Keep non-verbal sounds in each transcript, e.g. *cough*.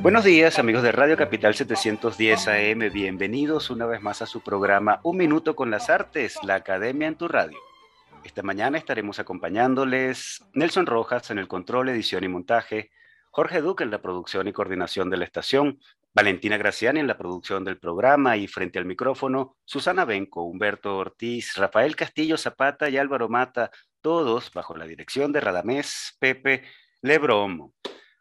Buenos días amigos de Radio Capital 710 AM, bienvenidos una vez más a su programa Un Minuto con las Artes, la Academia en tu Radio. Esta mañana estaremos acompañándoles Nelson Rojas en el control, edición y montaje, Jorge Duque en la producción y coordinación de la estación, Valentina Graciani en la producción del programa y frente al micrófono, Susana Benco, Humberto Ortiz, Rafael Castillo Zapata y Álvaro Mata, todos bajo la dirección de Radamés Pepe Lebromo.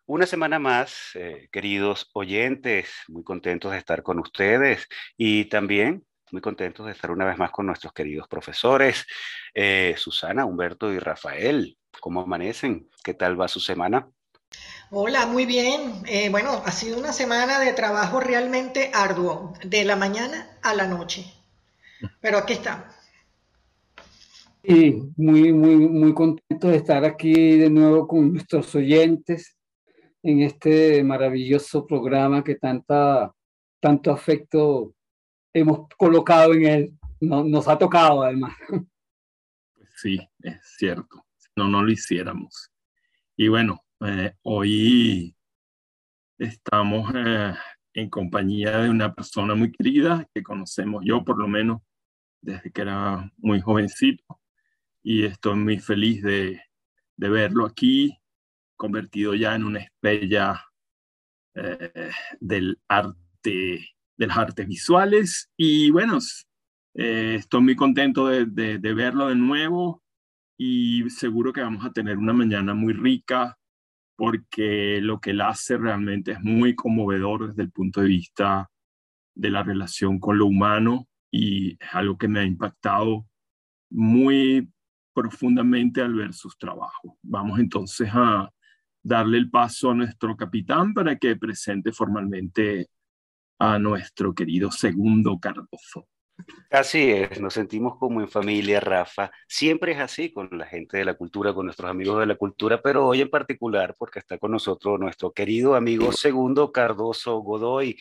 Una semana más, eh, queridos oyentes, muy contentos de estar con ustedes y también muy contentos de estar una vez más con nuestros queridos profesores, eh, Susana, Humberto y Rafael. ¿Cómo amanecen? ¿Qué tal va su semana? Hola, muy bien. Eh, bueno, ha sido una semana de trabajo realmente arduo, de la mañana a la noche. Pero aquí estamos. Sí, muy, muy, muy contento de estar aquí de nuevo con nuestros oyentes en este maravilloso programa que tanta, tanto afecto hemos colocado en él. nos ha tocado además. Sí, es cierto. No, no lo hiciéramos. Y bueno, eh, hoy estamos eh, en compañía de una persona muy querida que conocemos yo por lo menos desde que era muy jovencito y estoy muy feliz de, de verlo aquí convertido ya en una estrella eh, del arte, de las artes visuales. Y bueno, eh, estoy muy contento de, de, verlo de nuevo y seguro que vamos a tener una mañana muy rica porque lo que él hace realmente es muy conmovedor desde el punto de vista de la relación con lo humano y es algo que me ha impactado muy profundamente al ver sus trabajos. Vamos entonces a, darle el paso a nuestro capitán para que presente formalmente a nuestro querido segundo Cardozo. Así es, nos sentimos como en familia, Rafa. Siempre es así con la gente de la cultura, con nuestros amigos de la cultura, pero hoy en particular porque está con nosotros nuestro querido amigo Segundo Cardoso Godoy,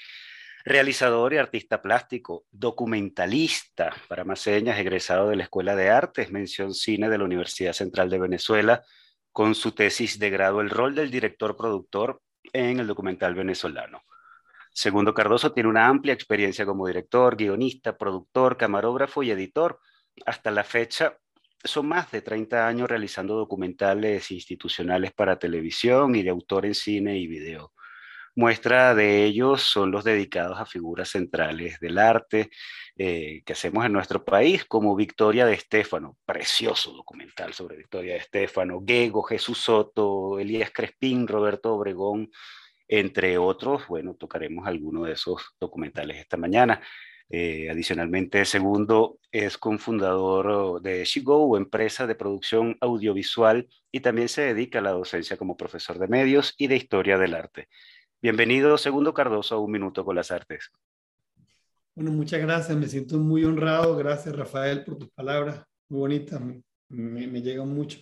realizador y artista plástico, documentalista, para más egresado de la Escuela de Artes, mención cine de la Universidad Central de Venezuela, con su tesis de grado El rol del director productor en el documental venezolano. Segundo Cardoso tiene una amplia experiencia como director, guionista, productor, camarógrafo y editor. Hasta la fecha son más de 30 años realizando documentales institucionales para televisión y de autor en cine y video. Muestra de ellos son los dedicados a figuras centrales del arte eh, que hacemos en nuestro país, como Victoria de Estéfano, precioso documental sobre Victoria de Estéfano, Gego, Jesús Soto, Elías Crespín, Roberto Obregón, entre otros. Bueno, tocaremos algunos de esos documentales esta mañana. Eh, adicionalmente, segundo es cofundador de Shigo, empresa de producción audiovisual, y también se dedica a la docencia como profesor de medios y de historia del arte. Bienvenido, Segundo Cardoso, a Un Minuto con las Artes. Bueno, muchas gracias, me siento muy honrado. Gracias, Rafael, por tus palabras, muy bonitas, me, llegan mucho.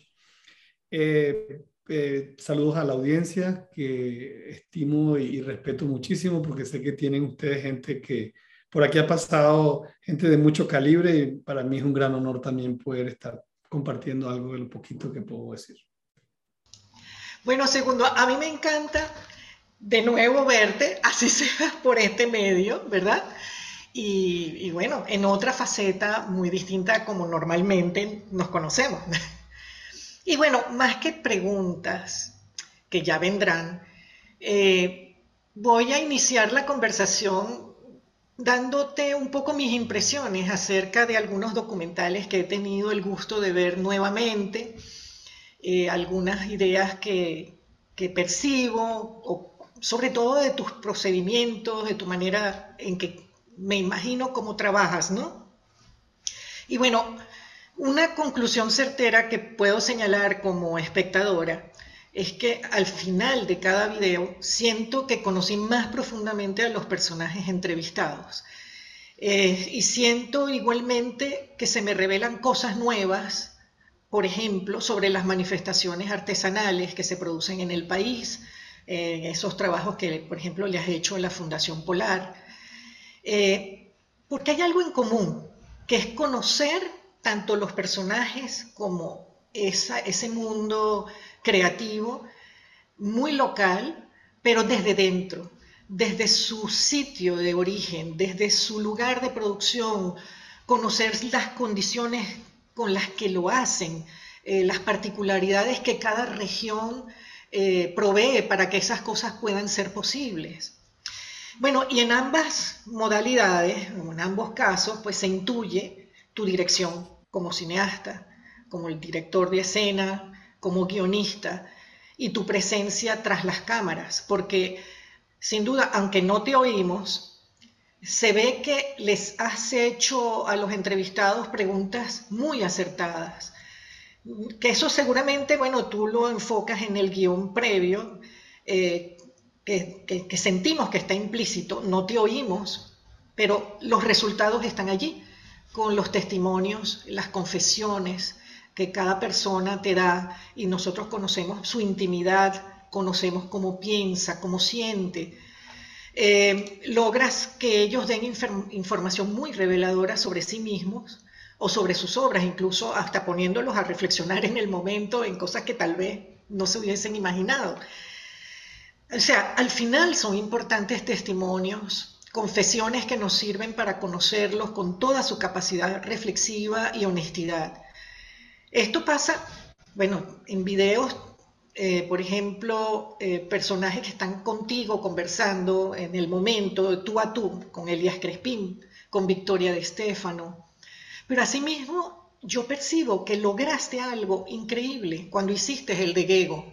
Eh, eh, saludos a la audiencia que estimo y, respeto muchísimo porque sé que tienen ustedes gente que por aquí ha pasado, gente de mucho calibre y para mí es un gran honor también poder estar compartiendo algo de lo poquito que puedo decir. Bueno, segundo, a mí me encanta de nuevo verte, así *laughs* sea por este medio, ¿verdad? Y, bueno, en otra faceta muy distinta como normalmente nos conocemos. *laughs* Y bueno, más que preguntas que ya vendrán, eh, voy a iniciar la conversación dándote un poco mis impresiones acerca de algunos documentales que he tenido el gusto de ver nuevamente, eh, algunas ideas que, que percibo o sobre todo de tus procedimientos, de tu manera en que me imagino cómo trabajas, ¿no? Y bueno, una conclusión certera que puedo señalar como espectadora es que al final de cada video siento que conocí más profundamente a los personajes entrevistados. Eh, y siento igualmente que se me revelan cosas nuevas, por ejemplo, sobre las manifestaciones artesanales que se producen en el país, eh, esos trabajos que, por ejemplo, le has hecho en la Fundación Polar, eh, porque hay algo en común, que es conocer tanto los personajes como ese mundo creativo, muy local, pero desde dentro, desde su sitio de origen, desde su lugar de producción, conocer las condiciones con las que lo hacen, eh, las particularidades que cada región eh, provee para que esas cosas puedan ser posibles. Bueno, y en ambas modalidades, en ambos casos, pues se intuye tu dirección como cineasta, como el director de escena, como guionista, y tu presencia tras las cámaras, porque sin duda, aunque no te oímos, se ve que les has hecho a los entrevistados preguntas muy acertadas. Que eso seguramente, bueno, tú lo enfocas en el guion previo, eh, que, que sentimos que está implícito, no te oímos, pero los resultados están allí, con los testimonios, las confesiones que cada persona te da y nosotros conocemos su intimidad, conocemos cómo piensa, cómo siente. Eh, logras que ellos den información muy reveladora sobre sí mismos o sobre sus obras, incluso hasta poniéndolos a reflexionar en el momento en cosas que tal vez no se hubiesen imaginado. O sea, al final son importantes testimonios, confesiones que nos sirven para conocerlos con toda su capacidad reflexiva y honestidad. Esto pasa, bueno, en videos eh, por ejemplo, eh, personajes que están contigo conversando en el momento, tú a tú, con Elías Crespín, con Victoria de Estéfano. Pero asimismo, yo percibo que lograste algo increíble cuando hiciste el de Gego,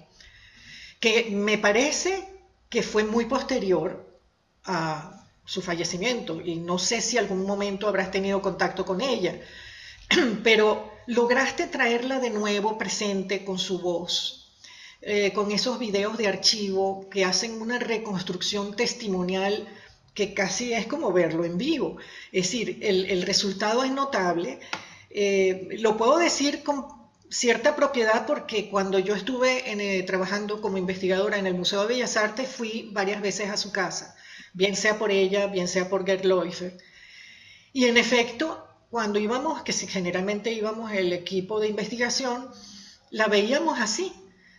que me parece que fue muy posterior a su fallecimiento y no sé si algún momento habrás tenido contacto con ella, *clears throat* pero lograste traerla de nuevo presente con su voz, eh, con esos videos de archivo que hacen una reconstrucción testimonial que casi es como verlo en vivo. Es decir, el, resultado es notable. Eh, lo puedo decir con cierta propiedad porque cuando yo estuve eh, trabajando como investigadora en el Museo de Bellas Artes fui varias veces a su casa, bien sea por ella, bien sea por Gerd. Y en efecto, cuando íbamos, que generalmente íbamos el equipo de investigación, la veíamos así,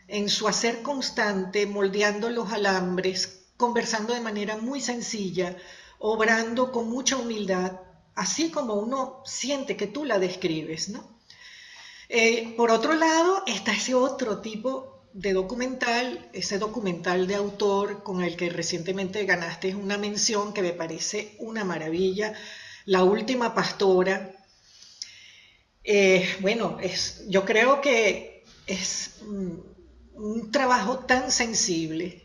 en su hacer constante, moldeando los alambres, conversando de manera muy sencilla, obrando con mucha humildad, así como uno siente que tú la describes, ¿no? Eh, por otro lado, está ese otro tipo de documental, ese documental de autor con el que recientemente ganaste una mención que me parece una maravilla, La Última Pastora. Eh, bueno, es, yo creo que es... Un trabajo tan sensible,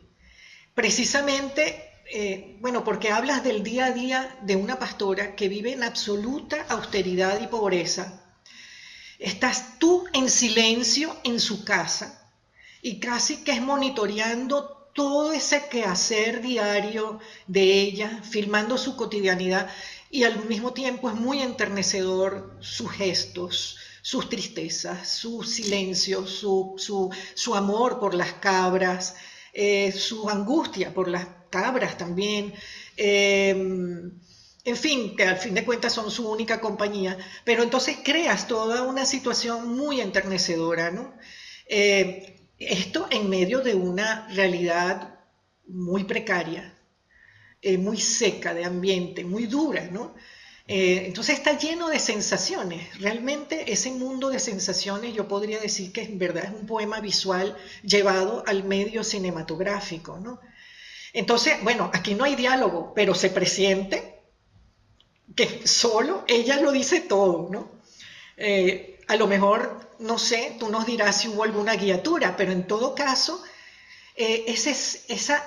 precisamente, eh, bueno, porque hablas del día a día de una pastora que vive en absoluta austeridad y pobreza. Estás tú en silencio en su casa y casi que es monitoreando todo ese quehacer diario de ella, filmando su cotidianidad y al mismo tiempo es muy enternecedor sus gestos, sus tristezas, su silencio, su, amor por las cabras, eh, su angustia por las cabras también. Em, en fin, que al fin de cuentas son su única compañía, pero entonces creas toda una situación muy enternecedora, ¿no? Eh, esto en medio de una realidad muy precaria, eh, muy seca de ambiente, muy dura, ¿no? Eh, entonces está lleno de sensaciones. Realmente ese mundo de sensaciones yo podría decir que en verdad es un poema visual llevado al medio cinematográfico. ¿no? Entonces, bueno, aquí no hay diálogo, pero se presiente que solo ella lo dice todo. ¿no? Eh, a lo mejor, no sé, tú nos dirás si hubo alguna guiatura, pero en todo caso, eh, esa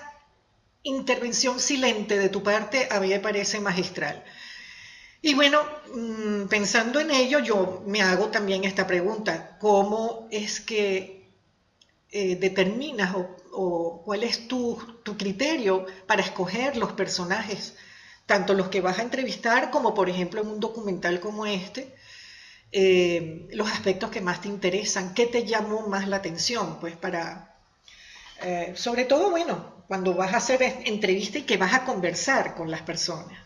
intervención silente de tu parte a mí me parece magistral. Y bueno, mm, pensando en ello, yo me hago también esta pregunta, ¿cómo es que eh, determinas o, cuál es tu, criterio para escoger los personajes tanto los que vas a entrevistar como por ejemplo en un documental como este, eh, los aspectos que más te interesan, qué te llamó más la atención, pues para, eh, sobre todo, bueno, cuando vas a hacer entrevista y que vas a conversar con las personas.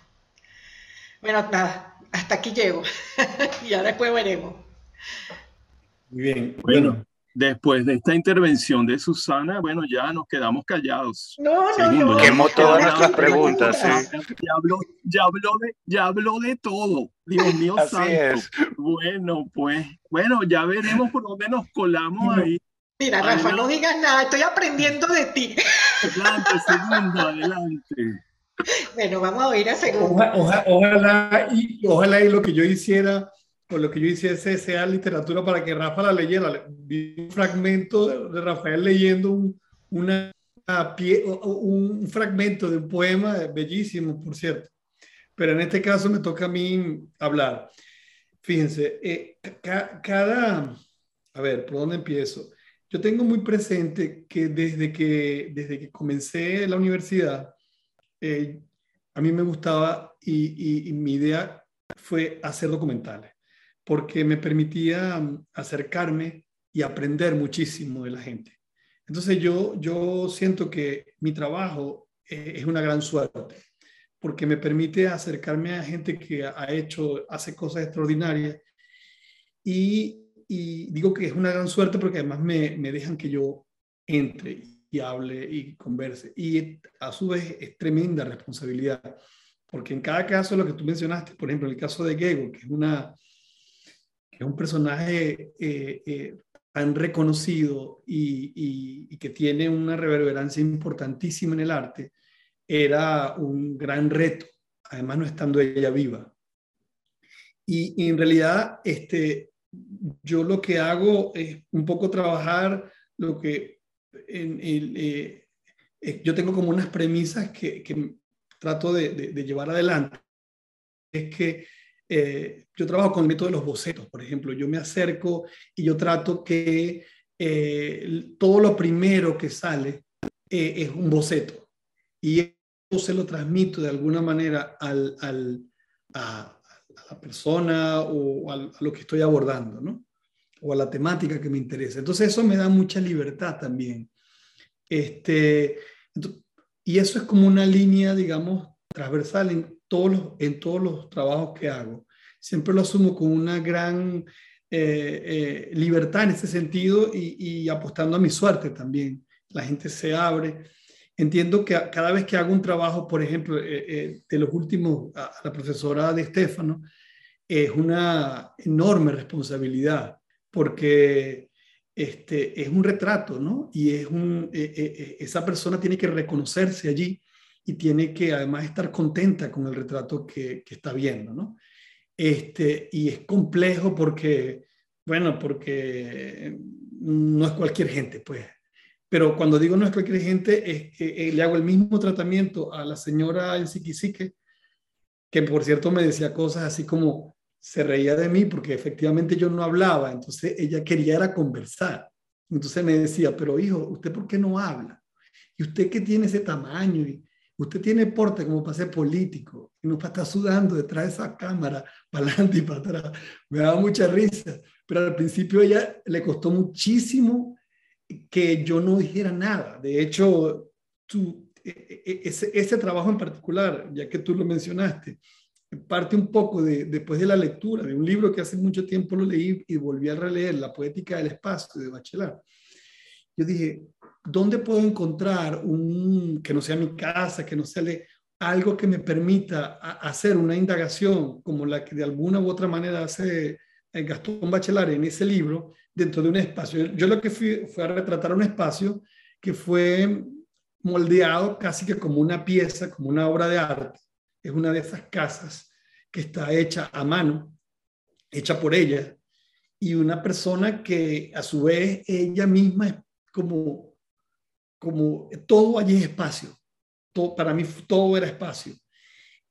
Bueno, nada, hasta aquí llego. *laughs* y ahora después veremos. Muy bien. Bueno, después de esta intervención de Susana, bueno, ya nos quedamos callados. No, no, no. Quemó todas nuestras preguntas. Ya, habló, ya, habló de, ya habló de todo. Dios mío santo. Es. Bueno, pues, bueno, ya veremos por dónde nos colamos ahí. Mira, Rafa, no digas nada, estoy aprendiendo de ti. Adelante, segundo, adelante. Bueno, vamos a oír a segundo. ojalá, y, ojalá lo que yo hiciera por lo que yo hice ese sea literatura para que Rafa la leyera. Vi un fragmento de Rafael leyendo un, un fragmento de un poema bellísimo, por cierto. Pero en este caso me toca a mí hablar. Fíjense, eh, cada, a ver, ¿por dónde empiezo? Yo tengo muy presente que desde que, desde que comencé la universidad, eh, a mí me gustaba y, y mi idea fue hacer documentales porque me permitía mm, acercarme y aprender muchísimo de la gente. Entonces yo, yo siento que mi trabajo eh, es una gran suerte, porque me permite acercarme a gente que ha hecho, hace cosas extraordinarias y, digo que es una gran suerte porque además me, me dejan que yo entre y hable y converse. Y a su vez es tremenda responsabilidad, porque en cada caso, lo que tú mencionaste, por ejemplo, el caso de Gego, que es una, es un personaje eh, eh, tan reconocido y, que tiene una reverberancia importantísima en el arte, era un gran reto, además no estando ella viva. Y, en realidad, este, yo lo que hago es un poco trabajar lo que en eh, yo tengo como unas premisas que, trato de, de, llevar adelante. Es que eh, yo trabajo con el método de los bocetos, por ejemplo. Yo me acerco y yo trato que eh, todo lo primero que sale eh, es un boceto. Y eso se lo transmito de alguna manera al, al, a, la persona o a, lo que estoy abordando, ¿no? O a la temática que me interesa. Entonces eso me da mucha libertad también. Este, y eso es como una línea, digamos, transversal en todos los, en todos los trabajos que hago. Siempre lo asumo con una gran eh, eh, libertad en ese sentido y, apostando a mi suerte también. La gente se abre. Entiendo que cada vez que hago un trabajo, por ejemplo, eh, de los últimos, a, la profesora de Estefano, es una enorme responsabilidad porque este, es un retrato, ¿no? Y es un, esa persona tiene que reconocerse allí y tiene que además estar contenta con el retrato que, está viendo, ¿no? Este, y es complejo porque, bueno, porque no es cualquier gente, pues. Pero cuando digo no es cualquier gente, es que eh, le hago el mismo tratamiento a la señora en Siquisique, que por cierto me decía cosas así como se reía de mí porque efectivamente yo no hablaba, entonces ella quería era conversar. Entonces me decía, pero hijo, ¿usted por qué no habla? ¿Y usted qué tiene ese tamaño? Y, Usted tiene porte como para ser político y no para estar sudando detrás de esa cámara, *laughs* para adelante y para atrás. Me daba mucha risa, pero al principio ella le costó muchísimo que yo no dijera nada. De hecho, tú, e, e, ese, ese trabajo en particular, ya que tú lo mencionaste, parte un poco de, después de la lectura de un libro que hace mucho tiempo lo leí y volví a releer, La poética del espacio de Bachelard. Yo dije, ¿dónde puedo encontrar un, que no sea mi casa, que no sea algo que me permita hacer una indagación como la que de alguna u otra manera hace eh, Gastón Bachelard en ese libro dentro de un espacio? Yo lo que fui fue a retratar un espacio que fue moldeado casi que como una pieza, como una obra de arte. Es una de esas casas que está hecha a mano, hecha por ella, y una persona que a su vez ella misma es como como todo allí es espacio. Todo, para mí todo era espacio.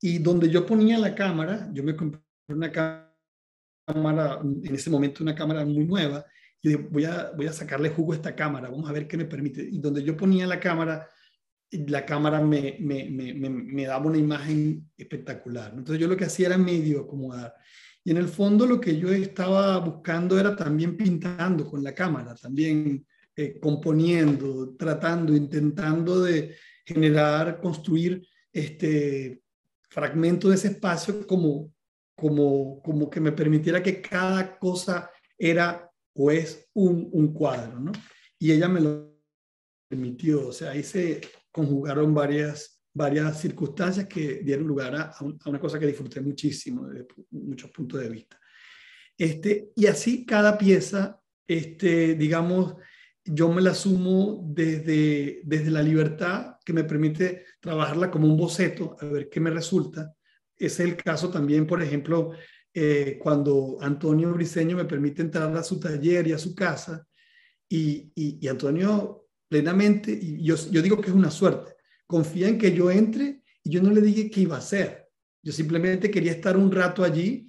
Y donde yo ponía la cámara, yo me compré una cámara, en ese momento una cámara muy nueva, y voy a, voy a sacarle jugo a esta cámara, vamos a ver qué me permite. Y donde yo ponía la cámara, la cámara me, me, me, me, daba una imagen espectacular. Entonces yo lo que hacía era medio acomodar. Y en el fondo lo que yo estaba buscando era también pintando con la cámara, también eh, componiendo, tratando, intentando de generar, construir este fragmento de ese espacio como, como, como que me permitiera que cada cosa era o es un, un cuadro, ¿no? Y ella me lo permitió, o sea, ahí se conjugaron varias, varias circunstancias que dieron lugar a, una cosa que disfruté muchísimo desde muchos puntos de vista. Este, y así cada pieza, este, digamos, yo me la asumo desde, desde la libertad que me permite trabajarla como un boceto, a ver qué me resulta. Es el caso también, por ejemplo, eh, cuando Antonio Briseño me permite entrar a su taller y a su casa, y, y, Antonio plenamente, y yo, yo digo que es una suerte, confía en que yo entre y yo no le dije qué iba a hacer. Yo simplemente quería estar un rato allí,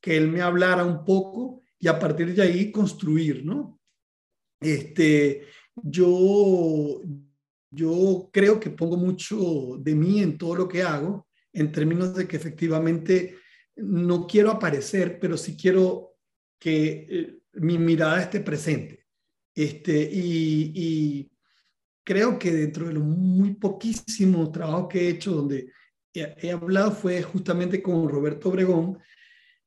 que él me hablara un poco y a partir de ahí construir, ¿no? Este, yo, yo creo que pongo mucho de mí en todo lo que hago, en términos de que efectivamente no quiero aparecer, pero sí quiero que eh, mi mirada esté presente. Este, y, creo que dentro de los muy poquísimos trabajos que he hecho, donde he, hablado, fue justamente con Roberto Obregón,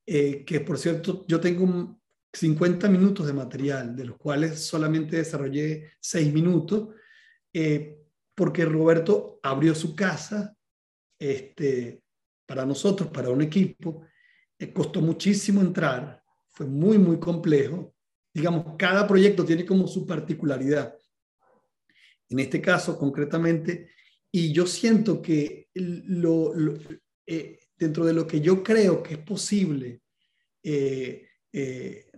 eh, que por cierto, yo tengo 50 minutos de material, de los cuales solamente desarrollé 6 minutos, eh, porque Roberto abrió su casa, este, para nosotros, para un equipo, eh, costó muchísimo entrar, fue muy, muy complejo. Digamos, cada proyecto tiene como su particularidad. En este caso, concretamente, y yo siento que lo, eh, dentro de lo que yo creo que es posible eh,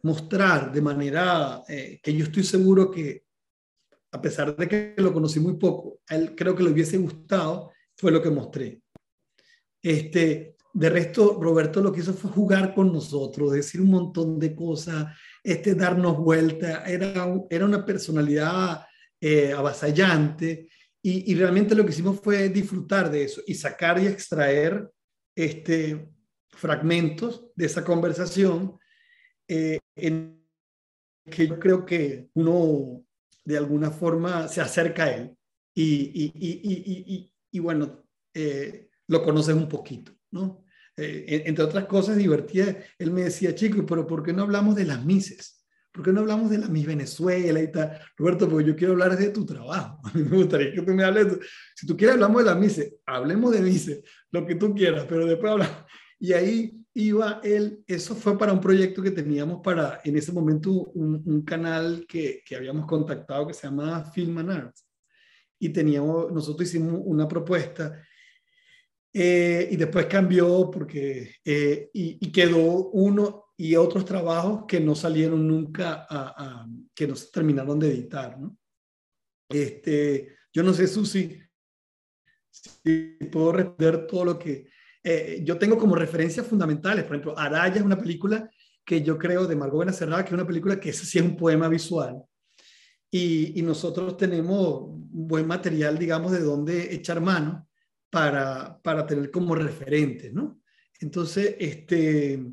mostrar de manera que yo estoy seguro que, a pesar de que lo conocí muy poco, a él creo que le hubiese gustado, fue lo que mostré. Este, de resto, Roberto lo que hizo fue jugar con nosotros, decir un montón de cosas, este, darnos vuelta. Era, era una personalidad eh, avasallante y, realmente lo que hicimos fue disfrutar de eso y sacar y extraer este, fragmentos de esa conversación eh, en que yo creo que uno de alguna forma se acerca a él y, y, y bueno, eh, lo conoces un poquito, ¿no? Eh, entre otras cosas divertidas, él me decía, chico, pero ¿por qué no hablamos de las Mises? ¿Por qué no hablamos de la Miss Venezuela y tal? Roberto, porque yo quiero hablar de tu trabajo. *laughs* A mí me gustaría que tú me hables. Si tú quieres, hablamos de la Mises. Hablemos de Mises, lo que tú quieras, pero después hablamos. Y ahí iba él, eso fue para un proyecto que teníamos para, en ese momento, un, un canal que, que, habíamos contactado que se llama Film and Arts. Y teníamos, nosotros hicimos una propuesta eh, y después cambió porque, eh, y, quedó uno y otros trabajos que no salieron nunca, a, que no se terminaron de editar. ¿no? Este, yo no sé, Susi, si puedo responder todo lo que... Eh, yo tengo como referencias fundamentales, por ejemplo, Araya es una película que yo creo de Margot Benacerrada, que es una película que sí es un poema visual. Y, y nosotros tenemos buen material, digamos, de dónde echar mano para, para tener como referente, ¿no? Entonces, este,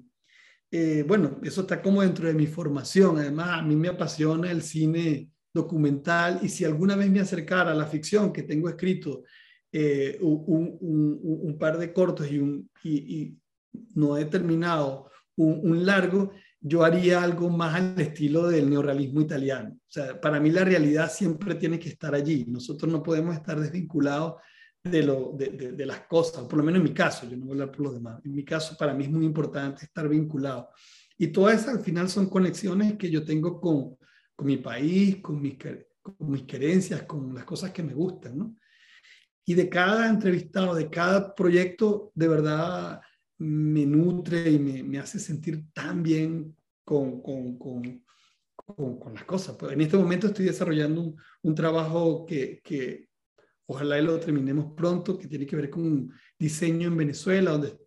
eh, bueno, eso está como dentro de mi formación. Además, a mí me apasiona el cine documental y si alguna vez me acercara a la ficción que tengo escrito eh, un, un, un, par de cortos y, un, no he terminado un, largo, yo haría algo más al estilo del neorrealismo italiano. O sea, para mí la realidad siempre tiene que estar allí. Nosotros no podemos estar desvinculados de, lo, de, de, las cosas, por lo menos en mi caso, yo no voy a hablar por los demás, en mi caso para mí es muy importante estar vinculado. Y todas esas al final son conexiones que yo tengo con, con mi país, con mis, con mis creencias, con las cosas que me gustan, ¿no? Y de cada entrevistado, de cada proyecto, de verdad me nutre y me, me hace sentir tan bien con, con, con, con, las cosas. Pues en este momento estoy desarrollando un, un trabajo que, que, Ojalá lo terminemos pronto, que tiene que ver con diseño en Venezuela, donde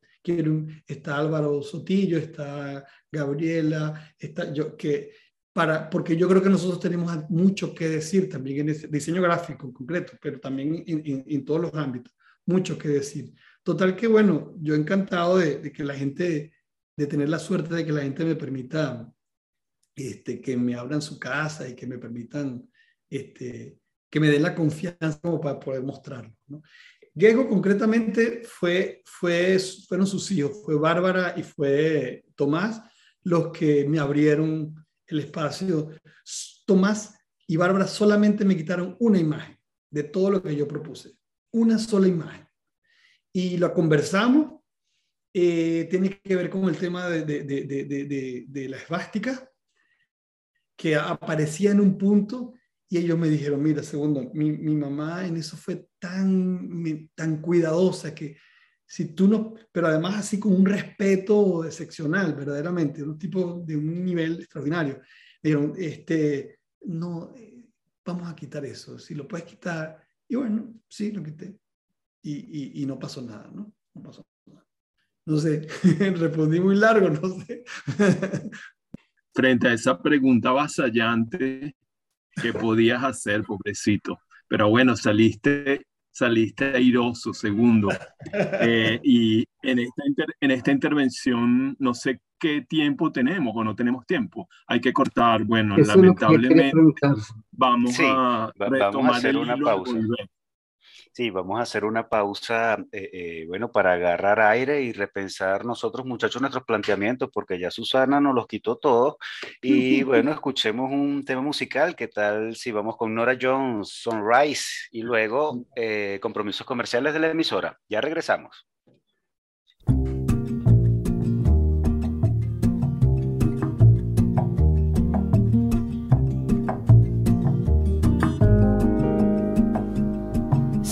está Álvaro Sotillo, está Gabriela, está yo, que para, porque yo creo que nosotros tenemos mucho que decir también en ese diseño gráfico en concreto, pero también en, en, todos los ámbitos, mucho que decir. Total que bueno, yo encantado de, de, que la gente, de tener la suerte de que la gente me permita, este, que me abran su casa y que me permitan, este, que me den la confianza como para poder mostrarlo. ¿no? Diego concretamente fue, fue, fueron sus hijos, fue Bárbara y fue Tomás los que me abrieron el espacio. Tomás y Bárbara solamente me quitaron una imagen de todo lo que yo propuse, una sola imagen. Y lo conversamos, eh, tiene que ver con el tema de, de, de, de la esvástica, que aparecía en un punto y ellos me dijeron, mira, segundo, mi, mi mamá en eso fue tan, tan cuidadosa que si tú no, pero además así con un respeto excepcional, verdaderamente, un tipo de un nivel extraordinario. Dijeron, este, no, eh, vamos a quitar eso, si lo puedes quitar. Y bueno, sí, lo quité. Y, y, y no pasó nada, ¿no? No pasó nada. No sé, *laughs* respondí muy largo, no sé. Frente a esa pregunta vasallante, que podías hacer, pobrecito. Pero bueno, saliste, saliste airoso, segundo. Eh, y en esta, en esta intervención, no sé qué tiempo tenemos o no tenemos tiempo. Hay que cortar. Bueno, lamentablemente vamos, a vamos a hacer una pausa. Sí, vamos a hacer una pausa, eh, eh, bueno, para agarrar aire y repensar nosotros, muchachos, nuestros planteamientos, porque ya Susana nos los quitó todo. Y *laughs* bueno, escuchemos un tema musical. ¿Qué tal si vamos con Nora Jones, Sunrise, y luego eh, compromisos comerciales de la emisora? Ya regresamos.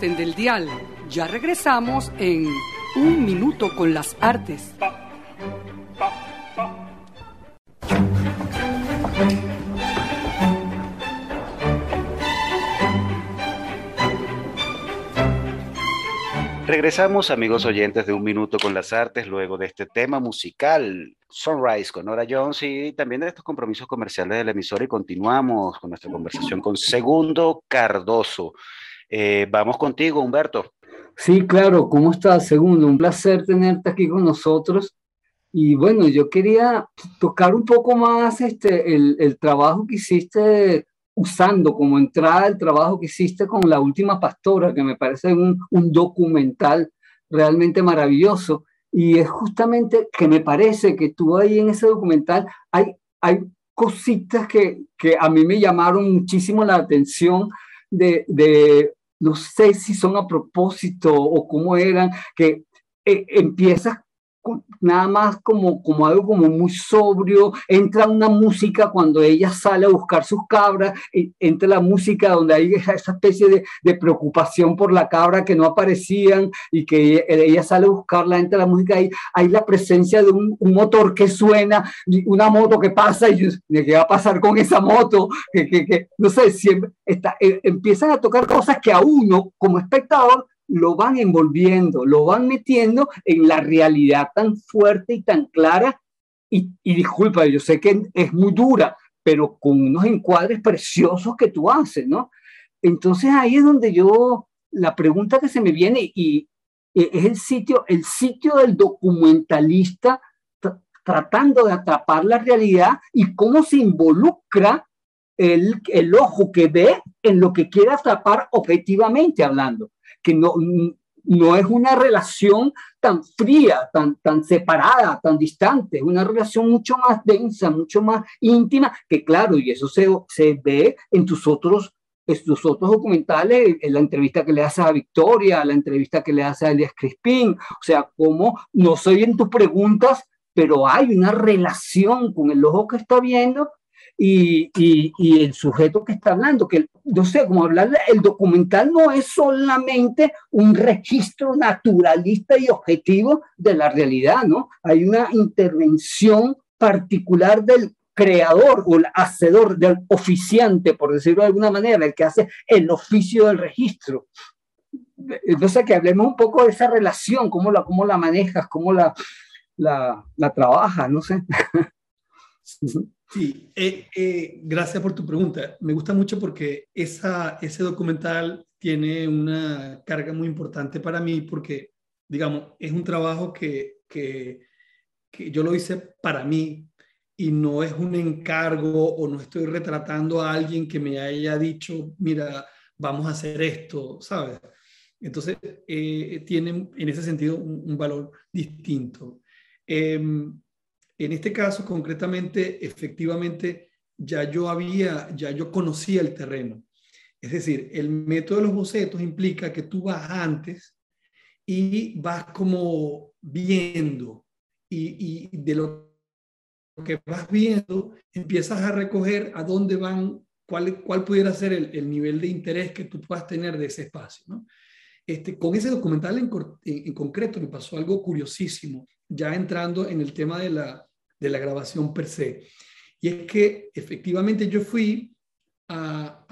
Del dial. Ya regresamos en Un Minuto con las Artes. Regresamos, amigos oyentes de Un Minuto con las Artes, luego de este tema musical, Sunrise con Nora Jones y también de estos compromisos comerciales del emisor y continuamos con nuestra conversación con Segundo Cardoso. Eh, vamos contigo, Humberto. Sí, claro, ¿cómo estás, Segundo? Un placer tenerte aquí con nosotros. Y bueno, yo quería tocar un poco más este, el, el trabajo que hiciste usando como entrada el trabajo que hiciste con La Última Pastora, que me parece un, un documental realmente maravilloso. Y es justamente que me parece que tú ahí en ese documental hay, hay cositas que, que a mí me llamaron muchísimo la atención de, de, no sé si son a propósito o cómo eran, que eh, empiezas nada más como, como algo como muy sobrio, entra una música cuando ella sale a buscar sus cabras, entra la música donde hay esa especie de, de preocupación por la cabra que no aparecían y que ella, sale a buscarla, entra la música y hay la presencia de un, un, motor que suena, una moto que pasa y ¿qué va a pasar con esa moto? Que, que, que no sé, siempre está, eh, empiezan a tocar cosas que a uno como espectador lo van envolviendo, lo van metiendo en la realidad tan fuerte y tan clara. Y, disculpa, yo sé que es muy dura, pero con unos encuadres preciosos que tú haces, ¿no? Entonces ahí es donde yo, la pregunta que se me viene y, es el sitio, el sitio del documentalista tratando de atrapar la realidad y cómo se involucra el ojo que ve en lo que quiere atrapar objetivamente hablando que no, no es una relación tan fría, tan, tan separada, tan distante, es una relación mucho más densa, mucho más íntima, que claro, y eso se, se ve en tus otros, tus otros documentales, en la entrevista que le haces a Victoria, la entrevista que le haces a Elias Crispín, o sea, como no soy en tus preguntas, pero hay una relación con el ojo que está viendo y, y, y, el sujeto que está hablando, que no sé, como hablar, el documental no es solamente un registro naturalista y objetivo de la realidad, ¿no? Hay una intervención particular del creador o el hacedor, del oficiante, por decirlo de alguna manera, el que hace el oficio del registro. Entonces, que hablemos un poco de esa relación, cómo la, cómo la manejas, cómo la, la, la trabajas, no sé. *laughs* Sí, eh, eh, gracias por tu pregunta. Me gusta mucho porque esa, ese documental tiene una carga muy importante para mí porque, digamos, es un trabajo que, que, que yo lo hice para mí y no es un encargo o no estoy retratando a alguien que me haya dicho, mira, vamos a hacer esto, ¿sabes? Entonces, eh, tiene en ese sentido un, un valor distinto. Eh, en este caso, concretamente, efectivamente, ya yo había, ya yo conocía el terreno. Es decir, el método de los bocetos implica que tú vas antes y vas como viendo y, y de lo que vas viendo empiezas a recoger a dónde van, cuál, cuál pudiera ser el, el nivel de interés que tú puedas tener de ese espacio. ¿no? Este, con ese documental en, en, en, concreto me pasó algo curiosísimo, ya entrando en el tema de la, de la grabación per se. Y es que efectivamente yo fui a,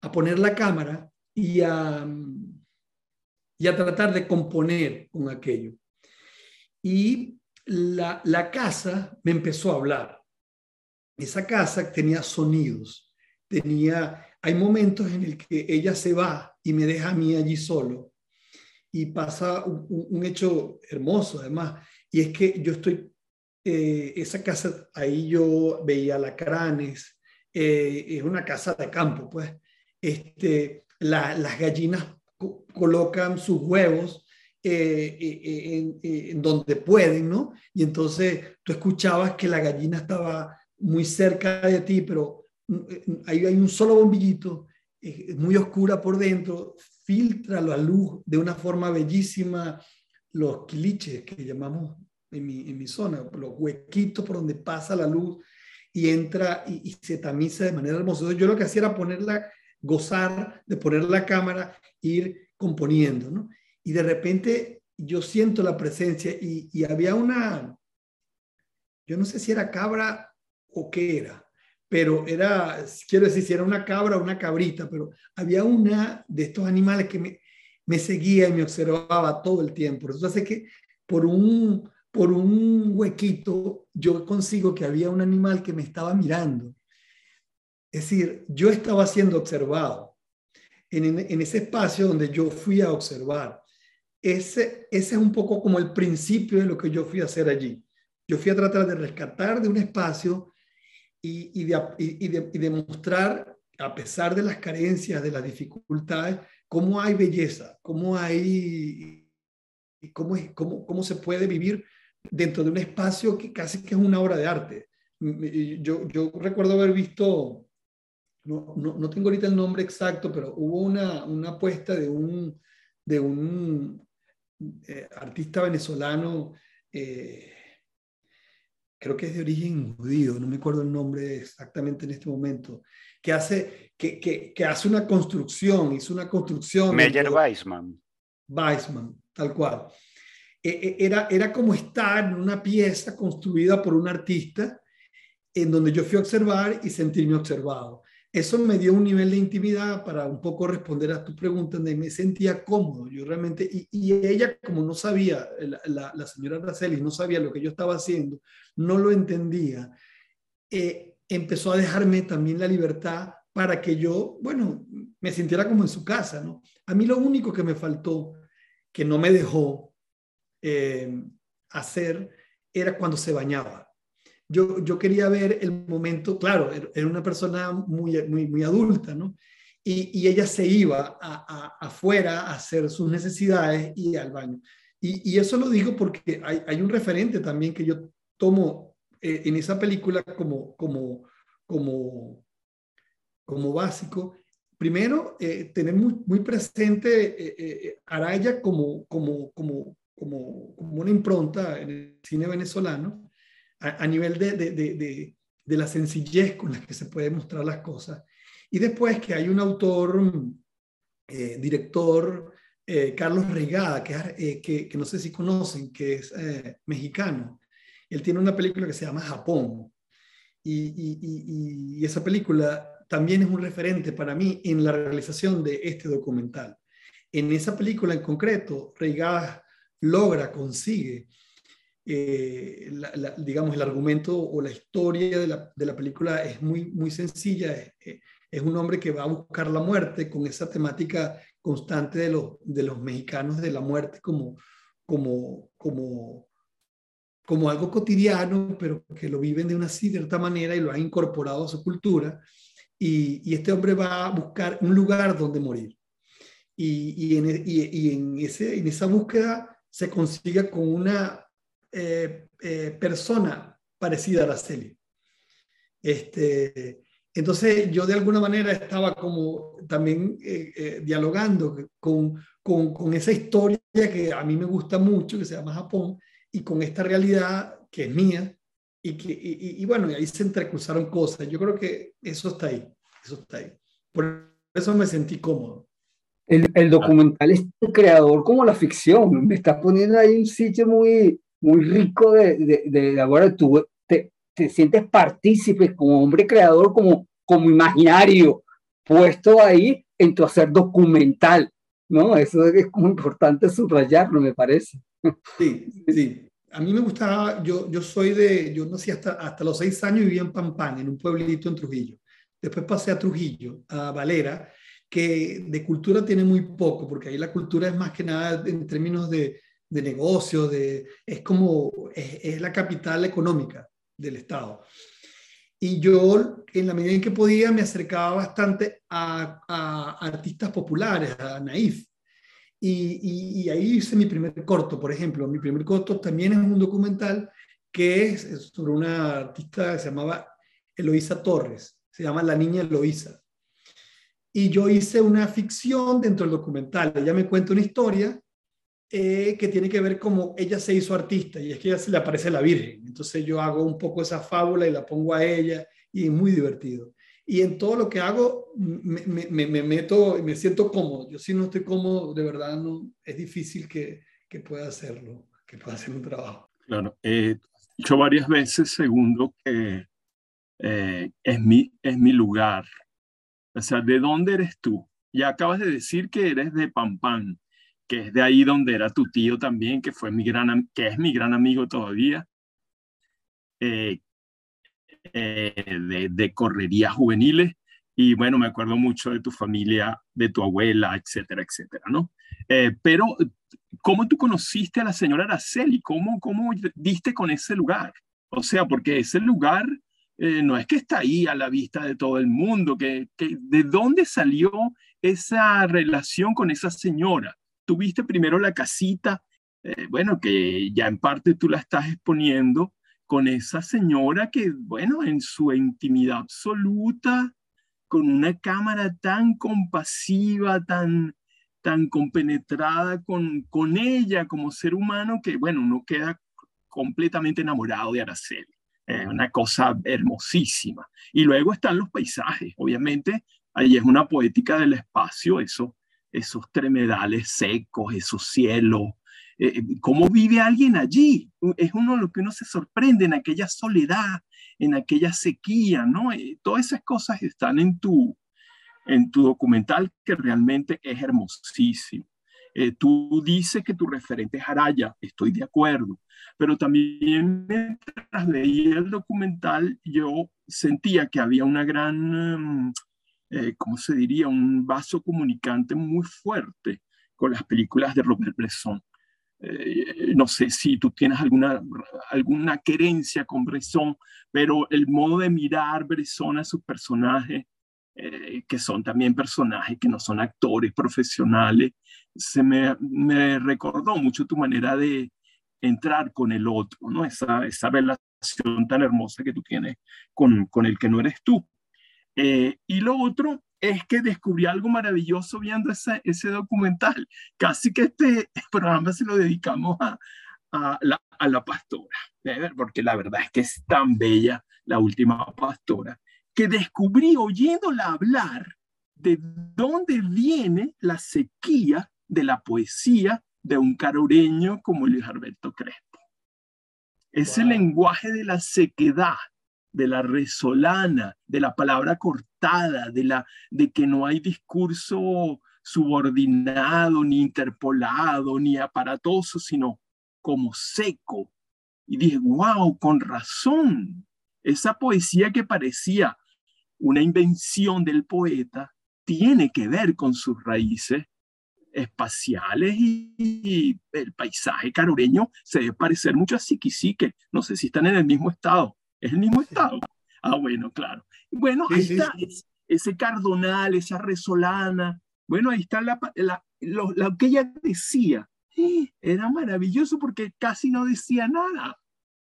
a, poner la cámara y a, y a tratar de componer con aquello. Y la, la casa me empezó a hablar. Esa casa tenía sonidos, tenía, hay momentos en el que ella se va y me deja a mí allí solo y pasa un, un, hecho hermoso además y es que yo estoy, eh, esa casa, ahí yo veía lacranes, eh, es una casa de campo, pues. Este, la, las gallinas co colocan sus huevos eh, en, en, donde pueden, ¿no? Y entonces tú escuchabas que la gallina estaba muy cerca de ti, pero mm, ahí hay un solo bombillito, muy oscura por dentro, filtra la luz de una forma bellísima, los quiliches que llamamos en mi, en mi zona, los huequitos por donde pasa la luz y entra y, se tamiza de manera hermosa. Entonces yo lo que hacía era poner la, gozar de poner la cámara, ir componiendo, ¿no? Y de repente yo siento la presencia y, y había una, yo no sé si era cabra o qué era, pero era, quiero decir, si era una cabra o una cabrita, pero había una de estos animales que me, me seguía y me observaba todo el tiempo. Eso hace que por un, por un huequito yo consigo que había un animal que me estaba mirando. Es decir, yo estaba siendo observado en, en ese espacio donde yo fui a observar. Ese, ese es un poco como el principio de lo que yo fui a hacer allí. Yo fui a tratar de rescatar de un espacio y, y, de, y, de, y demostrar, a pesar de las carencias, de las dificultades, cómo hay belleza, cómo hay, cómo, cómo, cómo se puede vivir dentro de un espacio que casi que es una obra de arte. Yo, yo recuerdo haber visto, no, no, no, tengo ahorita el nombre exacto, pero hubo una, una apuesta de un, de un eh, artista venezolano, eh, creo que es de origen judío, no me acuerdo el nombre exactamente en este momento, que hace, que, que, que hace una construcción, hizo una construcción. Meyer Weissman. Weissman, tal cual. Era, era como estar en una pieza construida por un artista en donde yo fui a observar y sentirme observado. Eso me dio un nivel de intimidad para un poco responder a tu pregunta, donde me sentía cómodo. Yo realmente, y, ella, como no sabía, la, señora Araceli no sabía lo que yo estaba haciendo, no lo entendía, eh, empezó a dejarme también la libertad para que yo, bueno, me sintiera como en su casa, ¿no? A mí lo único que me faltó, que no me dejó eh, hacer, era cuando se bañaba yo, yo quería ver el momento, claro, era una persona muy, muy, muy adulta, ¿no? Y, y ella se iba afuera a hacer sus necesidades y al baño. Y, y eso lo digo porque hay, hay, un referente también que yo tomo eh, en esa película como, como, como, como básico. Primero, eh, tener muy, muy presente eh, eh Araya como, como, como, como, como una impronta en el cine venezolano a, nivel de, de, de, de, la sencillez con la que se pueden mostrar las cosas. Y después que hay un autor, eh, director, eh, Carlos Reigada, que, eh, que, que, no sé si conocen, que es mexicano. Él tiene una película que se llama Japón. Y, y, y, y, esa película también es un referente para mí en la realización de este documental. En esa película en concreto, Reigada logra, consigue eh, la, la, digamos, el argumento o la historia de la, de la película es muy, muy sencilla. Es, eh, es, un hombre que va a buscar la muerte con esa temática constante de, los de los mexicanos de la muerte como, como, como, como algo cotidiano, pero que lo viven de una cierta manera y lo han incorporado a su cultura. Y, y este hombre va a buscar un lugar donde morir. Y, y, en, e, y, en, ese, en esa búsqueda se consigue con una eh, eh, persona parecida a Araceli. Este, entonces yo de alguna manera estaba como también eh, eh, dialogando con, con, con, esa historia que a mí me gusta mucho, que se llama Japón, y con esta realidad que es mía, y, que, y, y bueno, y ahí se entrecruzaron cosas. Yo creo que eso está ahí, eso está ahí. Por eso me sentí cómodo. El, el documental es creador como la ficción, me está poniendo ahí un sitio muy, muy rico de, de, de ahora tú te, te, sientes partícipe como hombre creador, como, como imaginario, puesto ahí en tu hacer documental, ¿no? Eso es muy importante subrayarlo, me parece. Sí, sí. A mí me gustaba, yo, yo soy de, yo nací hasta, hasta los seis años vivía en Pampán, en un pueblito en Trujillo. Después pasé a Trujillo, a Valera, que de cultura tiene muy poco, porque ahí la cultura es más que nada en términos de, de negocio, de, es como, es, es, la capital económica del Estado. Y yo, en la medida en que podía, me acercaba bastante a, artistas populares, a Naif. Y, y, ahí hice mi primer corto, por ejemplo. Mi primer corto también es un documental que es sobre una artista que se llamaba Eloísa Torres, se llama La Niña Eloísa. Y yo hice una ficción dentro del documental. Ella me cuenta una historia eh, que tiene que ver como ella se hizo artista y es que ella se le aparece la Virgen. Entonces yo hago un poco esa fábula y la pongo a ella y es muy divertido. y en todo lo que hago me, me, me meto, me siento cómodo. Yo si no estoy cómodo, de verdad no, es difícil que, que pueda hacerlo, que pueda hacer un trabajo. Claro, he dicho varias veces, segundo, que eh, es, mi, es mi lugar. O sea, ¿de dónde eres tú? Ya acabas de decir que eres de Pampán, que es de ahí donde era tu tío también, que, fue mi gran, que es mi gran amigo todavía. Eh, eh, de, de, correrías juveniles. Y bueno, me acuerdo mucho de tu familia, de tu abuela, etcétera, etcétera, ¿no? Eh, pero, ¿cómo tú conociste a la señora Araceli? ¿Cómo, ¿Cómo diste con ese lugar? O sea, porque ese lugar no es que está ahí a la vista de todo el mundo, que, ¿de dónde salió esa relación con esa señora? Tuviste primero la casita, eh, bueno, que ya en parte tú la estás exponiendo, con esa señora que, bueno, en su intimidad absoluta, con una cámara tan compasiva, tan, tan compenetrada con, con ella como ser humano, que, bueno, uno queda completamente enamorado de Araceli. Es una cosa hermosísima. Y luego están los paisajes, obviamente, ahí es una poética del espacio, eso, esos tremedales secos, esos cielos, eh, eh, cómo vive alguien allí. Es uno de lo que uno se sorprende en aquella soledad, en aquella sequía, ¿no? Eh, todas esas cosas están en tu, en tu documental que realmente es hermosísimo. tú dices que tu referente es Araya, estoy de acuerdo, pero también mientras leía el documental yo sentía que había una gran, eh, ¿cómo se diría?, un vaso comunicante muy fuerte con las películas de Robert Bresson. Eh, no sé si tú tienes alguna, alguna querencia con Bresson, pero el modo de mirar Bresson a sus personajes, eh, que son también personajes, que no son actores profesionales, se me, me, recordó mucho tu manera de entrar con el otro, ¿no? Esa, esa relación tan hermosa que tú tienes con, con el que no eres tú. Eh, y lo otro es que descubrí algo maravilloso viendo ese, ese documental. Casi que este *laughs* programa se lo dedicamos a, a, la, a la pastora, ¿eh? porque la verdad es que es tan bella la última pastora, que descubrí oyéndola hablar de dónde viene la sequía de la poesía de un caroreño como Luis Alberto Crespo. Ese wow. lenguaje de la sequedad, de la resolana, de la palabra cortada, de, la, de que no hay discurso subordinado, ni interpolado, ni aparatoso, sino como seco. Y dije, wow, con razón. Esa poesía que parecía una invención del poeta tiene que ver con sus raíces espaciales y, el paisaje caroreño se debe parecer mucho a Siquisique. No sé si están en el mismo estado. ¿Es el mismo estado? Ah, bueno, claro. Bueno, ahí sí, está sí. ese cardonal, esa resolana. Bueno, ahí está la, la, lo, lo, que ella decía. Era maravilloso porque casi no decía nada.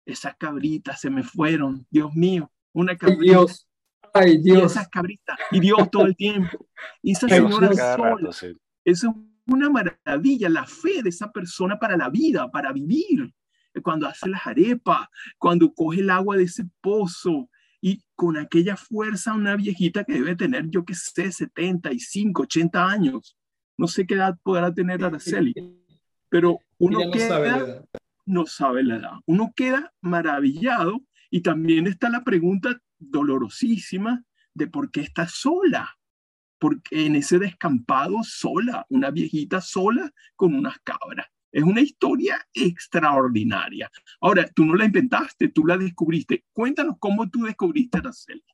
Esas cabritas se me fueron, Dios mío, una cabrita. Dios. Ay, Dios. Y esas cabritas, y Dios todo el tiempo. Y *laughs* esa señora sola. Eso es una maravilla, la fe de esa persona para la vida, para vivir cuando hace las arepas, cuando coge el agua de ese pozo y con aquella fuerza una viejita que debe tener, yo qué sé, 75, 80 años. No sé qué edad podrá tener Araceli, pero uno no queda, sabe no sabe la edad. Uno queda maravillado y también está la pregunta dolorosísima de por qué está sola. Porque en ese descampado sola, una viejita sola con unas cabras. Es una historia extraordinaria. Ahora, tú no la inventaste, tú la descubriste. Cuéntanos cómo tú descubriste Araceli.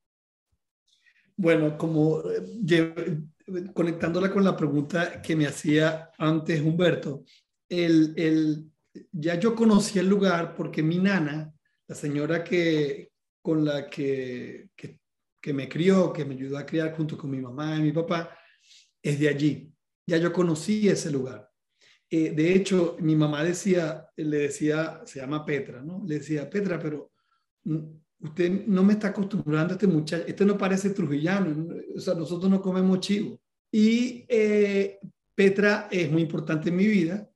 Bueno, como eh, conectándola con la pregunta que me hacía antes Humberto, el, el, ya yo conocí el lugar porque mi nana, la señora que, con la que, que, que me crió, que me ayudó a criar junto con mi mamá y mi papá, es de allí. Ya yo conocí ese lugar. Eh, de hecho, mi mamá decía, le decía, se llama Petra, ¿no? Le decía, Petra, pero usted no me está acostumbrando a este muchacho, este no parece trujillano, o sea, nosotros no comemos chivo. Y eh, Petra es muy importante en mi vida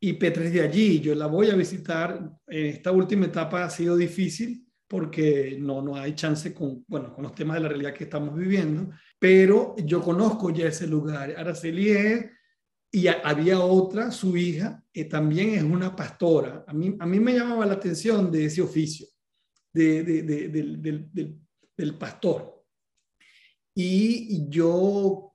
y Petra es de allí, yo la voy a visitar, en esta última etapa ha sido difícil porque no, no hay chance con, bueno, con los temas de la realidad que estamos viviendo, pero yo conozco ya ese lugar. Araceli es, y había otra, su hija, que también es una pastora. A mí, a mí me llamaba la atención de ese oficio, de, de, de, del, del, del, pastor. Y yo,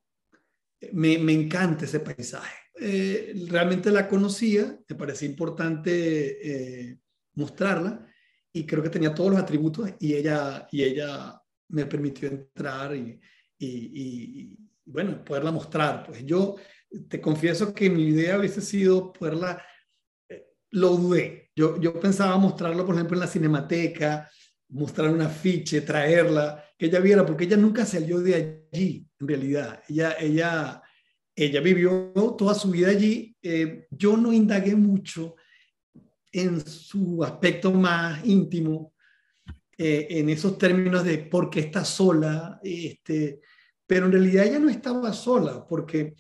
me, me encanta ese paisaje. Eh, realmente la conocía, me parecía importante eh, mostrarla y creo que tenía todos los atributos y ella, y ella me permitió entrar y, y, y, bueno, poderla mostrar. Pues yo te confieso que mi idea hubiese sido poderla, eh, lo dudé. Yo, yo pensaba mostrarlo, por ejemplo, en la cinemateca, mostrar un afiche, traerla, que ella viera, porque ella nunca salió de allí, en realidad. Ella, ella, ella vivió toda su vida allí. Eh, yo no indagué mucho en su aspecto más íntimo, eh, en esos términos de por qué está sola, este, pero en realidad ella no estaba sola, porque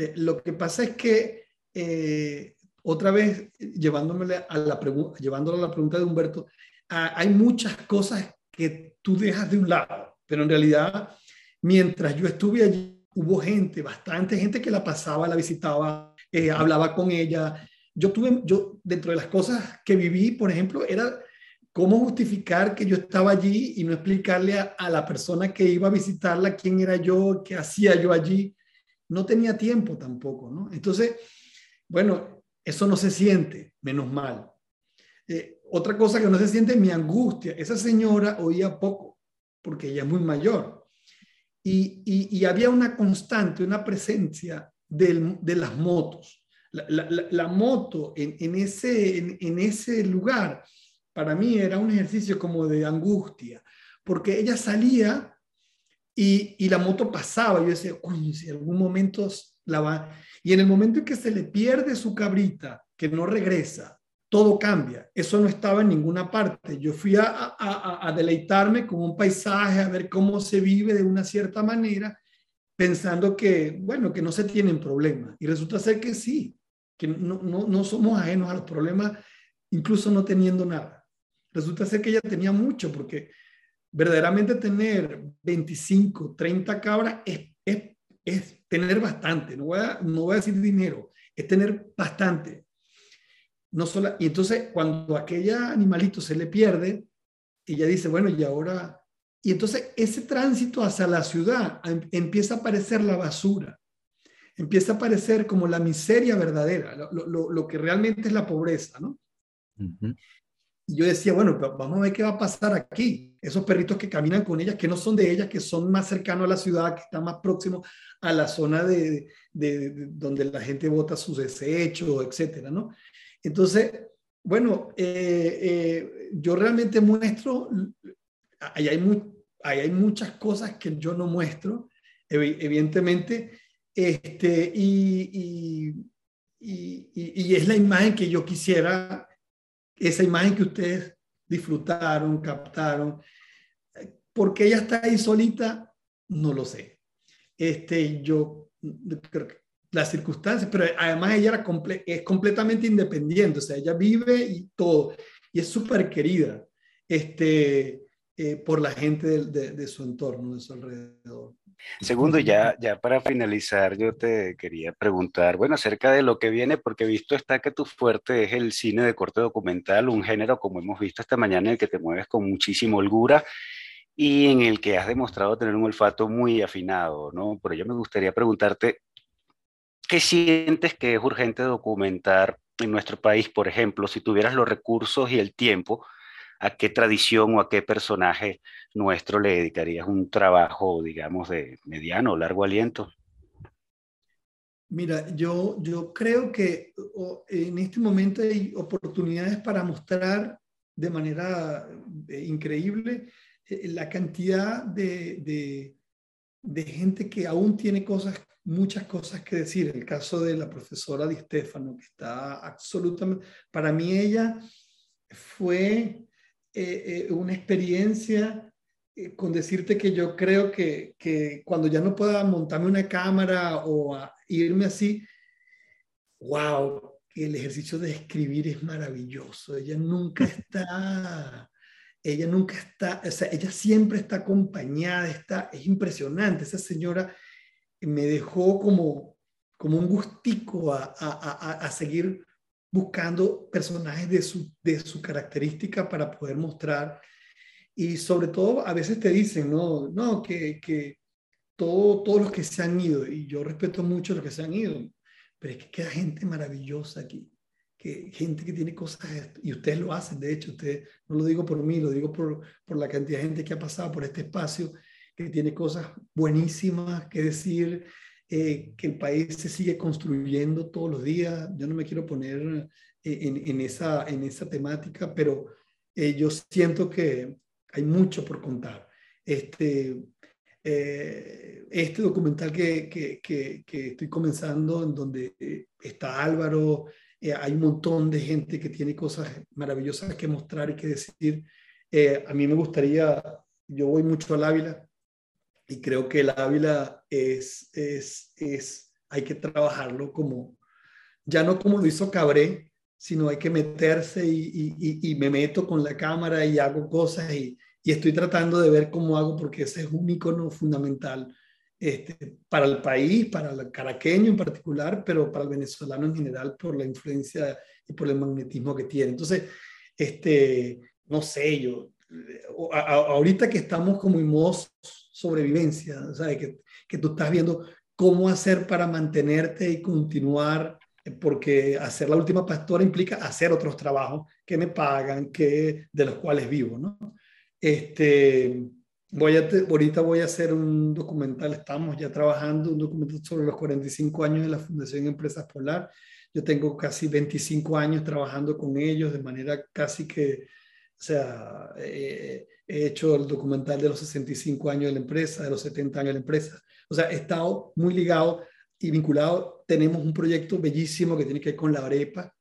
eh, lo que pasa es que, eh, otra vez, llevándome a la, llevándolo a la pregunta de Humberto, hay muchas cosas que tú dejas de un lado, pero en realidad, mientras yo estuve allí, hubo gente, bastante gente que la pasaba, la visitaba, hablaba con ella, yo tuve, yo, dentro de las cosas que viví, por ejemplo, era cómo justificar que yo estaba allí y no explicarle a, la persona que iba a visitarla quién era yo, qué hacía yo allí. No tenía tiempo tampoco, ¿no? Entonces, bueno, eso no se siente, menos mal. Eh, otra cosa que no se siente es mi angustia. Esa señora oía poco, porque ella es muy mayor. Y, y, había una constante, una presencia de las motos la, moto en, ese, en, ese lugar, para mí era un ejercicio como de angustia, porque ella salía y, la moto pasaba. Yo decía, si en algún momento la va. Y en el momento en que se le pierde su cabrita, que no regresa, todo cambia. Eso no estaba en ninguna parte. Yo fui a, a, deleitarme con un paisaje, a ver cómo se vive de una cierta manera, pensando que, bueno, que no se tienen problemas. Y resulta ser que sí, que no, no, no somos ajenos a los problemas, incluso no teniendo nada. Resulta ser que ella tenía mucho, porque verdaderamente tener 25, 30 cabras es, es, es tener bastante, no voy, a, no voy a decir dinero, es tener bastante. No solo, y entonces cuando aquella animalito se le pierde, ella dice, bueno, y ahora... Y entonces ese tránsito hacia la ciudad em, empieza a aparecer la basura empieza a aparecer como la miseria verdadera, lo, que realmente es la pobreza, ¿no? Y yo decía, bueno, vamos a ver qué va a pasar aquí. Esos perritos que caminan con ellas, que no son de ellas, que son más cercanos a la ciudad, que están más próximos a la zona de, donde la gente bota sus desechos, etcétera, ¿no? Entonces, bueno, eh, eh, yo realmente muestro, ahí hay, ahí hay muchas cosas que yo no muestro, evidentemente, este, y, y, y, es la imagen que yo quisiera, esa imagen que ustedes disfrutaron, captaron. porque ella está ahí solita? No lo sé. Este, yo creo que las circunstancias, pero además ella era es completamente independiente, o sea, ella vive y todo, y es súper querida este, eh, por la gente de, de, su entorno, de su alrededor. Segundo, ya, ya para finalizar, yo te quería preguntar, bueno, acerca de lo que viene, porque visto está que tu fuerte es el cine de corte documental, un género, como hemos visto esta mañana, en el que te mueves con muchísima holgura y en el que has demostrado tener un olfato muy afinado, ¿no? Pero yo me gustaría preguntarte, ¿qué sientes que es urgente documentar en nuestro país, por ejemplo, si tuvieras los recursos y el tiempo? A qué tradición o a qué personaje nuestro le dedicarías un trabajo, digamos, de mediano o largo aliento? Mira, yo, yo creo que en este momento hay oportunidades para mostrar de manera eh, increíble eh, la cantidad de, de, gente que aún tiene cosas, muchas cosas que decir. El caso de la profesora Di Stefano, que está absolutamente, para mí ella fue eh, eh, una experiencia eh, con decirte que yo creo que, que, cuando ya no pueda montarme una cámara o irme así, wow, el ejercicio de escribir es maravilloso. Ella nunca *laughs* está, ella nunca está, o sea, ella siempre está acompañada, está, es impresionante, esa señora me dejó como, como un gustico a, a, a, seguir buscando personajes de su, de su característica para poder mostrar. Y sobre todo, a veces te dicen, no, no, que, que todo, todos los que se han ido, y yo respeto mucho a los que se han ido, pero es que queda gente maravillosa aquí que gente que tiene cosas, y ustedes lo hacen, de hecho, ustedes, no lo digo por mí, lo digo por, por la cantidad de gente que ha pasado por este espacio, que tiene cosas buenísimas que decir, eh, que el país se sigue construyendo todos los días. Yo no me quiero poner eh, en, en esa, en esa temática, pero eh, yo siento que hay mucho por contar. Este, este documental que, que, que, que, estoy comenzando, en donde está Álvaro, eh, hay un montón de gente que tiene cosas maravillosas que mostrar y que decir. Eh, a mí me gustaría, yo voy mucho al Ávila y creo que el Ávila es, es, es, hay que trabajarlo como, ya no como lo hizo Cabré, sino hay que meterse y, y, y me meto con la cámara y hago cosas y, y estoy tratando de ver cómo hago porque ese es un icono fundamental este, para el país, para el caraqueño en particular, pero para el venezolano en general por la influencia y por el magnetismo que tiene. Entonces, este, no sé, yo, ahorita que estamos como en sobrevivencia, ¿sabes? Que, que tú estás viendo cómo hacer para mantenerte y continuar, porque hacer la última pastora implica hacer otros trabajos que me pagan, que, de los cuales vivo, ¿no? Este, Voy a ahorita voy a hacer un documental, estamos ya trabajando un documental sobre los 45 años de la Fundación Empresas Polar. Yo tengo casi 25 años trabajando con ellos de manera casi que, o sea, he hecho el documental de los 65 años de la empresa, de los 70 años de la empresa. O sea, he estado muy ligado y vinculado. Tenemos un proyecto bellísimo que tiene que ver con la arepa,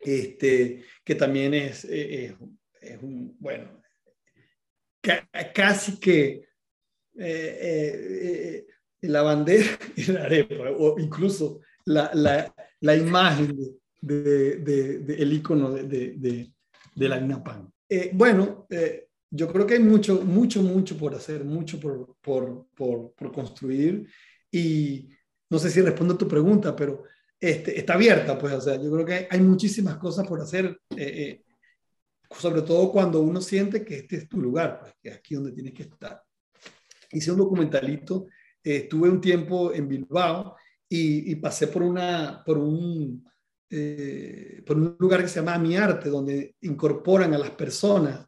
este, que también es, es, es un, bueno, casi que eh, eh, eh, la bandera *laughs* y la arepa, o incluso la, la, la imagen del de, de, de icono de, la harina pan. bueno, yo creo que hay mucho, mucho, mucho por hacer, mucho por, por, por, por, construir y no sé si respondo a tu pregunta, pero este, está abierta, pues, o sea, yo creo que hay, hay muchísimas cosas por hacer sobre todo cuando uno siente que este es tu lugar, pues, que es aquí donde tienes que estar. Hice un documentalito, eh, estuve un tiempo en Bilbao y, pasé por, una, por, un, eh, por un lugar que se llama Mi Arte, donde incorporan a las personas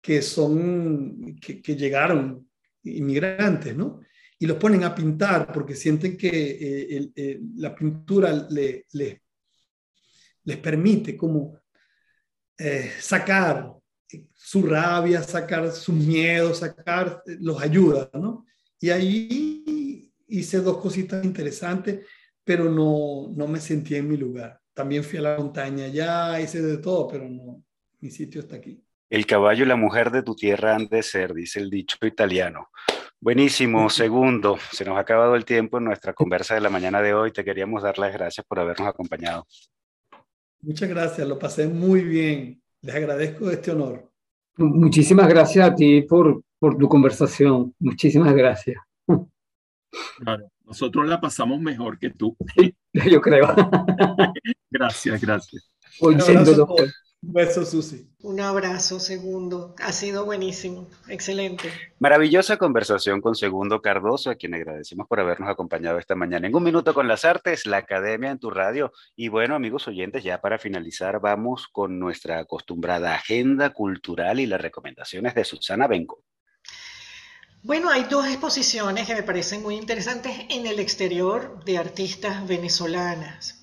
que son, que, llegaron inmigrantes, ¿no? Y los ponen a pintar porque sienten que eh, la pintura le, les permite como eh, sacar su rabia, sacar sus miedos, sacar, los ayuda, ¿no? Y ahí hice dos cositas interesantes, pero no, no me sentí en mi lugar. También fui a la montaña, ya hice de todo, pero no, mi sitio está aquí. El caballo y la mujer de tu tierra han de ser, dice el dicho italiano. Buenísimo, segundo. Se nos ha acabado el tiempo en nuestra conversa de la mañana de hoy. Te queríamos dar las gracias por habernos acompañado. Muchas gracias, lo pasé muy bien. Les agradezco este honor. Muchísimas gracias a ti por, por tu conversación. Muchísimas gracias. Claro, nosotros la pasamos mejor que tú. *laughs* yo creo. *laughs* gracias, gracias. Hoy un beso, Susi. Un abrazo, Segundo. Ha sido buenísimo. Excelente. Maravillosa conversación con Segundo Cardoso, a quien agradecemos por habernos acompañado esta mañana. En un minuto con las artes, la academia en tu radio. Y bueno, amigos oyentes, ya para finalizar, vamos con nuestra acostumbrada agenda cultural y las recomendaciones de Susana Benco. Bueno, hay dos exposiciones que me parecen muy interesantes en el exterior de artistas venezolanas.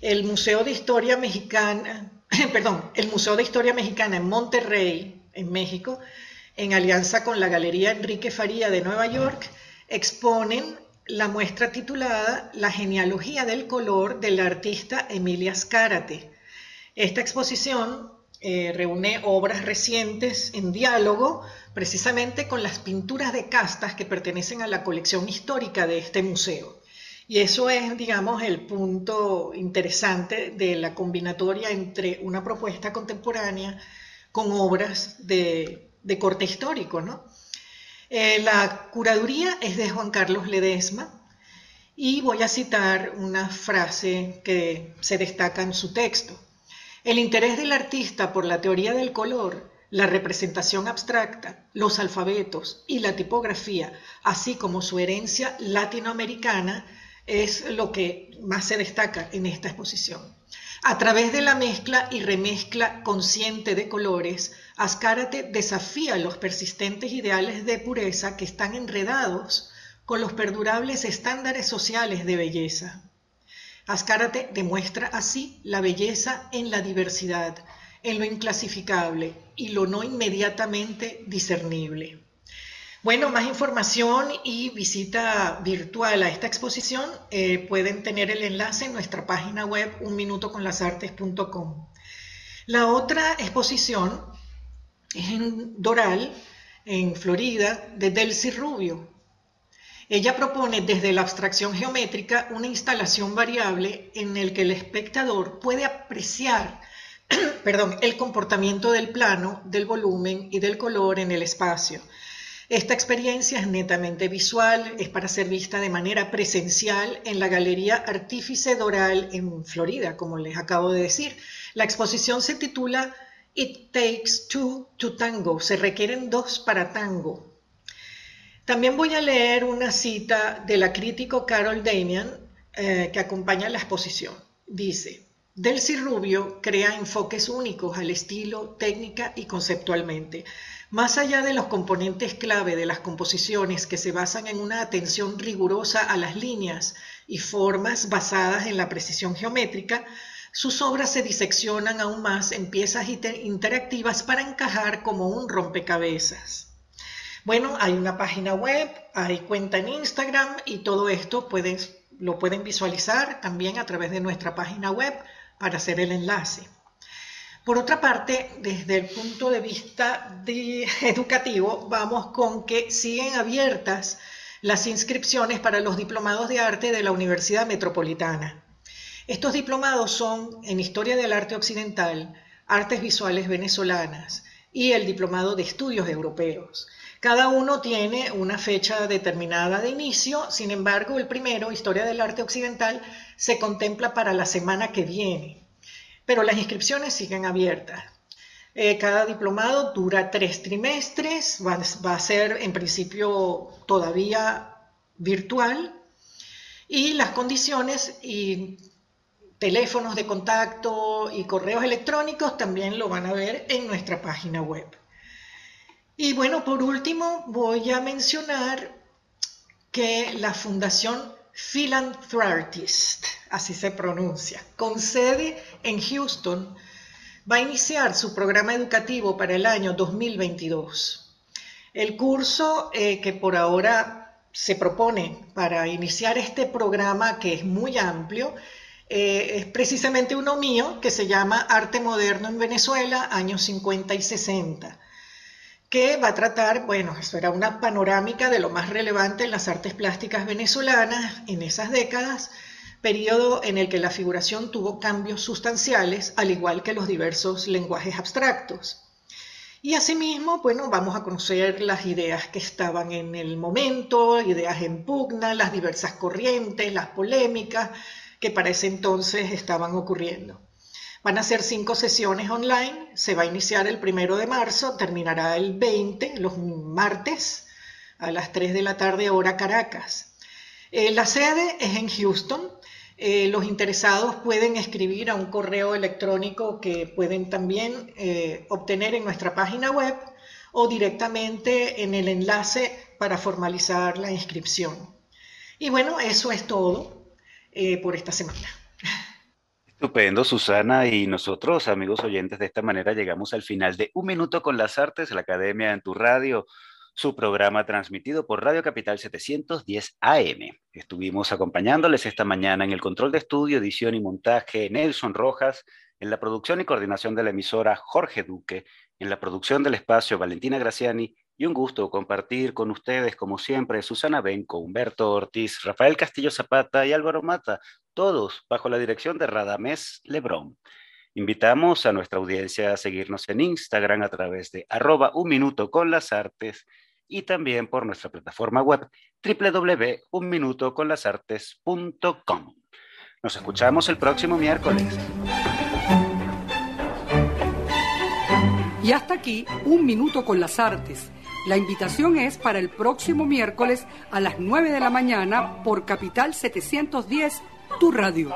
El Museo de Historia Mexicana *coughs* perdón, el Museo de Historia Mexicana en Monterrey, en México, en alianza con la Galería Enrique Faría de Nueva York, exponen la muestra titulada La genealogía del color de la artista Emilia Scárate. Esta exposición eh, reúne obras recientes en diálogo precisamente con las pinturas de castas que pertenecen a la colección histórica de este museo. Y eso es, digamos, el punto interesante de la combinatoria entre una propuesta contemporánea con obras de, corte histórico. ¿no? Eh, la curaduría es de Juan Carlos Ledesma y voy a citar una frase que se destaca en su texto. El interés del artista por la teoría del color, la representación abstracta, los alfabetos y la tipografía, así como su herencia latinoamericana, es lo que más se destaca en esta exposición. A través de la mezcla y remezcla consciente de colores, Azcárate desafía los persistentes ideales de pureza que están enredados con los perdurables estándares sociales de belleza. Azcárate demuestra así la belleza en la diversidad, en lo inclasificable y lo no inmediatamente discernible. Bueno, más información y visita virtual a esta exposición eh, pueden tener el enlace en nuestra página web unminutoconlasartes.com. La otra exposición es en Doral, en Florida, de Delcy Rubio. Ella propone desde la abstracción geométrica una instalación variable en el que el espectador puede apreciar *clears throat* perdón, el comportamiento del plano, del volumen y del color en el espacio esta experiencia es netamente visual, es para ser vista de manera presencial en la Galería Artífice Doral en Florida, como les acabo de decir. La exposición se titula It Takes Two to Tango, se requieren dos para tango. También voy a leer una cita de la crítico Carol Damian eh, que acompaña la exposición. Dice, Delcy Rubio crea enfoques únicos al estilo, técnica y conceptualmente. Más allá de los componentes clave de las composiciones que se basan en una atención rigurosa a las líneas y formas basadas en la precisión geométrica, sus obras se diseccionan aún más en piezas interactivas para encajar como un rompecabezas. Bueno, hay una página web, hay cuenta en Instagram y todo esto lo pueden visualizar también a través de nuestra página web para hacer el enlace. Por otra parte, desde el punto de vista *laughs* educativo, vamos con que siguen abiertas las inscripciones para los diplomados de arte de la Universidad Metropolitana. Estos diplomados son en Historia del Arte Occidental, Artes Visuales Venezolanas y el Diplomado de Estudios Europeos. Cada uno tiene una fecha determinada de inicio, sin embargo, el primero, Historia del Arte Occidental, se contempla para la semana que viene pero las inscripciones siguen abiertas. Eh, cada diplomado dura tres trimestres, va, va, a ser en principio todavía virtual y las condiciones y teléfonos de contacto y correos electrónicos también lo van a ver en nuestra página web. Y bueno, por último voy a mencionar que la Fundación Philanthropist, así se pronuncia, con sede en Houston, va a iniciar su programa educativo para el año 2022. El curso eh, que por ahora se propone para iniciar este programa, que es muy amplio, eh, es precisamente uno mío, que se llama Arte Moderno en Venezuela, años 50 y 60 que va a tratar, bueno, eso era una panorámica de lo más relevante en las artes plásticas venezolanas en esas décadas, periodo en el que la figuración tuvo cambios sustanciales, al igual que los diversos lenguajes abstractos. Y asimismo, bueno, vamos a conocer las ideas que estaban en el momento, ideas en pugna, las diversas corrientes, las polémicas que para ese entonces estaban ocurriendo. Van a ser cinco sesiones online, se va a iniciar el primero de marzo, terminará el 20, los martes, a las 3 de la tarde, hora Caracas. Eh, la sede es en Houston. Eh, los interesados pueden escribir a un correo electrónico que pueden también eh, obtener en nuestra página web o directamente en el enlace para formalizar la inscripción. Y bueno, eso es todo por esta semana. Estupendo, Susana. Y nosotros, amigos oyentes, de esta manera llegamos al final de Un Minuto con las Artes, la Academia en tu Radio, su programa transmitido por Radio Capital 710 AM. Estuvimos acompañándoles esta mañana en el control de estudio, edición y montaje Nelson Rojas, en la producción y coordinación de la emisora Jorge Duque, en la producción del espacio Valentina Graciani y un gusto compartir con ustedes, como siempre, Susana Benco, Humberto Ortiz, Rafael Castillo Zapata y Álvaro Mata, todos bajo la dirección de Radamés Lebrón. Invitamos a nuestra audiencia a seguirnos en Instagram a través de arroba un minuto con las artes y también por nuestra plataforma web www.unminutoconlasartes.com. Nos escuchamos el próximo miércoles. Y hasta aquí, un minuto con las artes. La invitación es para el próximo miércoles a las 9 de la mañana por Capital 710, tu radio.